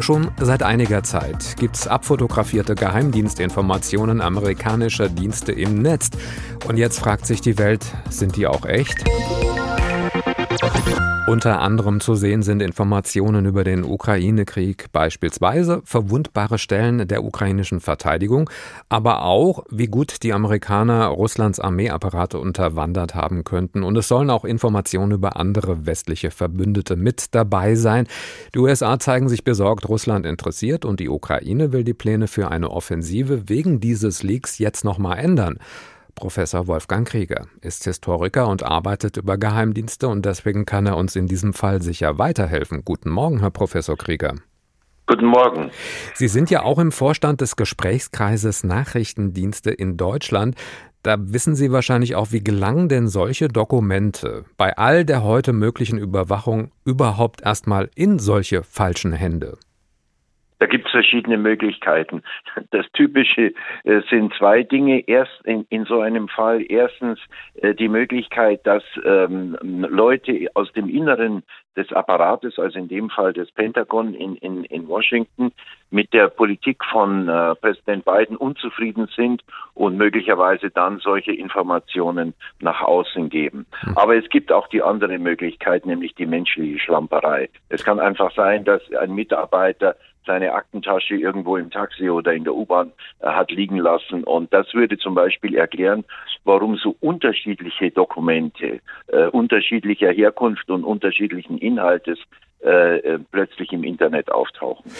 Schon seit einiger Zeit gibt es abfotografierte Geheimdienstinformationen amerikanischer Dienste im Netz. Und jetzt fragt sich die Welt, sind die auch echt? Unter anderem zu sehen sind Informationen über den Ukraine-Krieg, beispielsweise verwundbare Stellen der ukrainischen Verteidigung, aber auch, wie gut die Amerikaner Russlands Armeeapparate unterwandert haben könnten. Und es sollen auch Informationen über andere westliche Verbündete mit dabei sein. Die USA zeigen sich besorgt, Russland interessiert und die Ukraine will die Pläne für eine Offensive wegen dieses Leaks jetzt nochmal ändern. Professor Wolfgang Krieger ist Historiker und arbeitet über Geheimdienste und deswegen kann er uns in diesem Fall sicher weiterhelfen. Guten Morgen, Herr Professor Krieger. Guten Morgen. Sie sind ja auch im Vorstand des Gesprächskreises Nachrichtendienste in Deutschland. Da wissen Sie wahrscheinlich auch, wie gelangen denn solche Dokumente bei all der heute möglichen Überwachung überhaupt erstmal in solche falschen Hände? Da gibt es verschiedene Möglichkeiten. Das Typische äh, sind zwei Dinge. Erst in, in, so einem Fall erstens äh, die Möglichkeit, dass ähm, Leute aus dem Inneren des Apparates, also in dem Fall des Pentagon in, in, in Washington, mit der Politik von äh, Präsident Biden unzufrieden sind und möglicherweise dann solche Informationen nach außen geben. Hm. Aber es gibt auch die andere Möglichkeit, nämlich die menschliche Schlamperei. Es kann einfach sein, dass ein Mitarbeiter seine Aktentasche irgendwo im Taxi oder in der U-Bahn äh, hat liegen lassen. Und das würde zum Beispiel erklären, warum so unterschiedliche Dokumente äh, unterschiedlicher Herkunft und unterschiedlichen Inhaltes äh, äh, plötzlich im Internet auftauchen.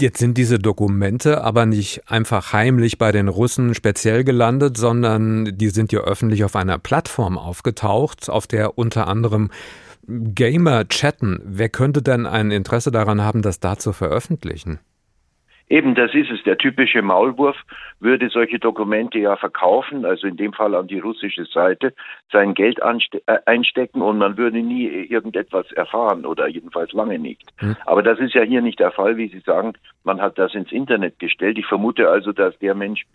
Jetzt sind diese Dokumente aber nicht einfach heimlich bei den Russen speziell gelandet, sondern die sind ja öffentlich auf einer Plattform aufgetaucht, auf der unter anderem Gamer chatten. Wer könnte denn ein Interesse daran haben, das da zu veröffentlichen? Eben, das ist es. Der typische Maulwurf würde solche Dokumente ja verkaufen, also in dem Fall an die russische Seite, sein Geld äh, einstecken und man würde nie irgendetwas erfahren oder jedenfalls lange nicht. Hm. Aber das ist ja hier nicht der Fall, wie Sie sagen. Man hat das ins Internet gestellt. Ich vermute also, dass der Mensch,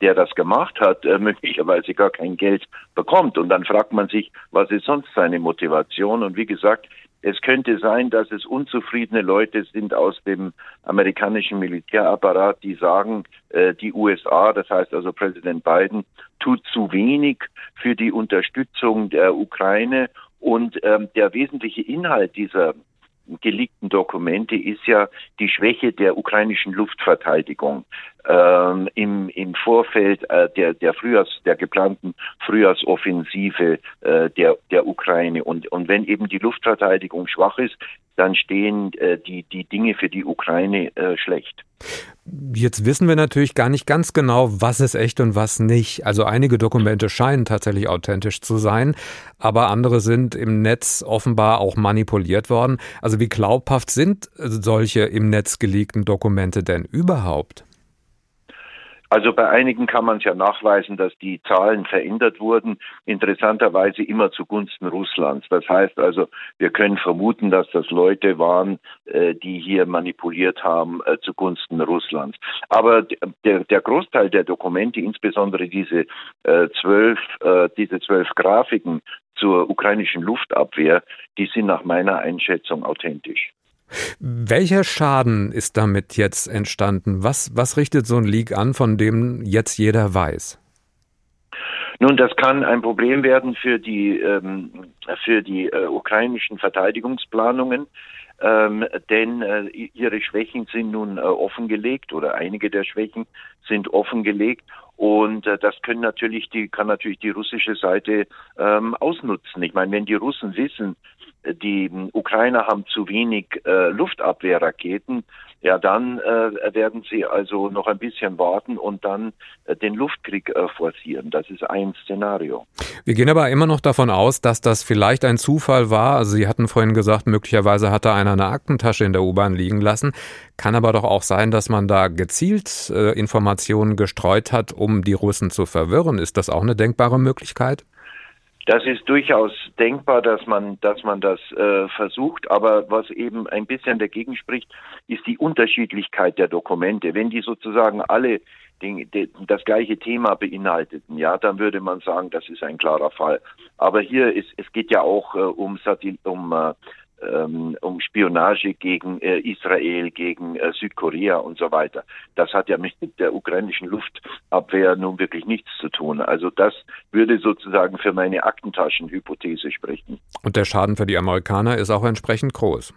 der das gemacht hat, äh, möglicherweise gar kein Geld bekommt. Und dann fragt man sich, was ist sonst seine Motivation? Und wie gesagt, es könnte sein, dass es unzufriedene Leute sind aus dem amerikanischen Militärapparat, die sagen, äh, die USA, das heißt also Präsident Biden, tut zu wenig für die Unterstützung der Ukraine. Und ähm, der wesentliche Inhalt dieser geleakten Dokumente ist ja die Schwäche der ukrainischen Luftverteidigung ähm, im, im Vorfeld äh, der, der Frühjahrs, der geplanten Frühjahrsoffensive äh, der, der Ukraine. Und, und wenn eben die Luftverteidigung schwach ist, dann stehen äh, die, die Dinge für die Ukraine äh, schlecht. Jetzt wissen wir natürlich gar nicht ganz genau, was ist echt und was nicht. Also einige Dokumente scheinen tatsächlich authentisch zu sein, aber andere sind im Netz offenbar auch manipuliert worden. Also wie glaubhaft sind solche im Netz geleakten Dokumente denn überhaupt? Also bei einigen kann man es ja nachweisen, dass die Zahlen verändert wurden, interessanterweise immer zugunsten Russlands. Das heißt also, wir können vermuten, dass das Leute waren, äh, die hier manipuliert haben äh, zugunsten Russlands. Aber der, der Großteil der Dokumente, insbesondere diese äh, zwölf, diese zwölf Grafiken zur ukrainischen Luftabwehr, die sind nach meiner Einschätzung authentisch. Welcher Schaden ist damit jetzt entstanden? Was, was richtet so ein Leak an, von dem jetzt jeder weiß? Nun, das kann ein Problem werden für die, ähm, für die äh, ukrainischen Verteidigungsplanungen, ähm, denn äh, ihre Schwächen sind nun äh, offengelegt oder einige der Schwächen sind offengelegt und äh, das können natürlich die kann natürlich die russische Seite ähm, ausnutzen. Ich meine, wenn die Russen wissen, die Ukrainer haben zu wenig äh, Luftabwehrraketen, ja, dann äh, werden sie also noch ein bisschen warten und dann äh, den Luftkrieg äh, forcieren. Das ist ein Szenario. Wir gehen aber immer noch davon aus, dass das vielleicht ein Zufall war. Also Sie hatten vorhin gesagt, möglicherweise hatte einer eine Aktentasche in der U-Bahn liegen lassen. Kann aber doch auch sein, dass man da gezielt äh, Informationen gestreut hat, um die Russen zu verwirren. Ist das auch eine denkbare Möglichkeit? Das ist durchaus denkbar, dass man, dass man das äh, versucht. Aber was eben ein bisschen dagegen spricht, ist die Unterschiedlichkeit der Dokumente. Wenn die sozusagen alle den, den, das gleiche Thema beinhalteten, ja, dann würde man sagen, das ist ein klarer Fall. Aber hier ist, es geht ja auch äh, um, Satil um äh, um Spionage gegen äh, Israel, gegen äh, Südkorea und so weiter. Das hat ja mit der ukrainischen Luftabwehr nun wirklich nichts zu tun. Also das würde sozusagen für meine Aktentaschenhypothese sprechen. Und der Schaden für die Amerikaner ist auch entsprechend groß.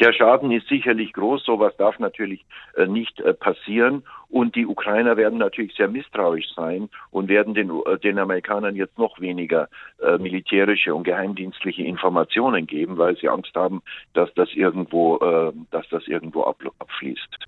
Der Schaden ist sicherlich groß, sowas darf natürlich äh, nicht äh, passieren. Und die Ukrainer werden natürlich sehr misstrauisch sein und werden den, äh, den Amerikanern jetzt noch weniger äh, militärische und geheimdienstliche Informationen geben, weil sie Angst haben, dass das irgendwo, dass das irgendwo ab, abfließt.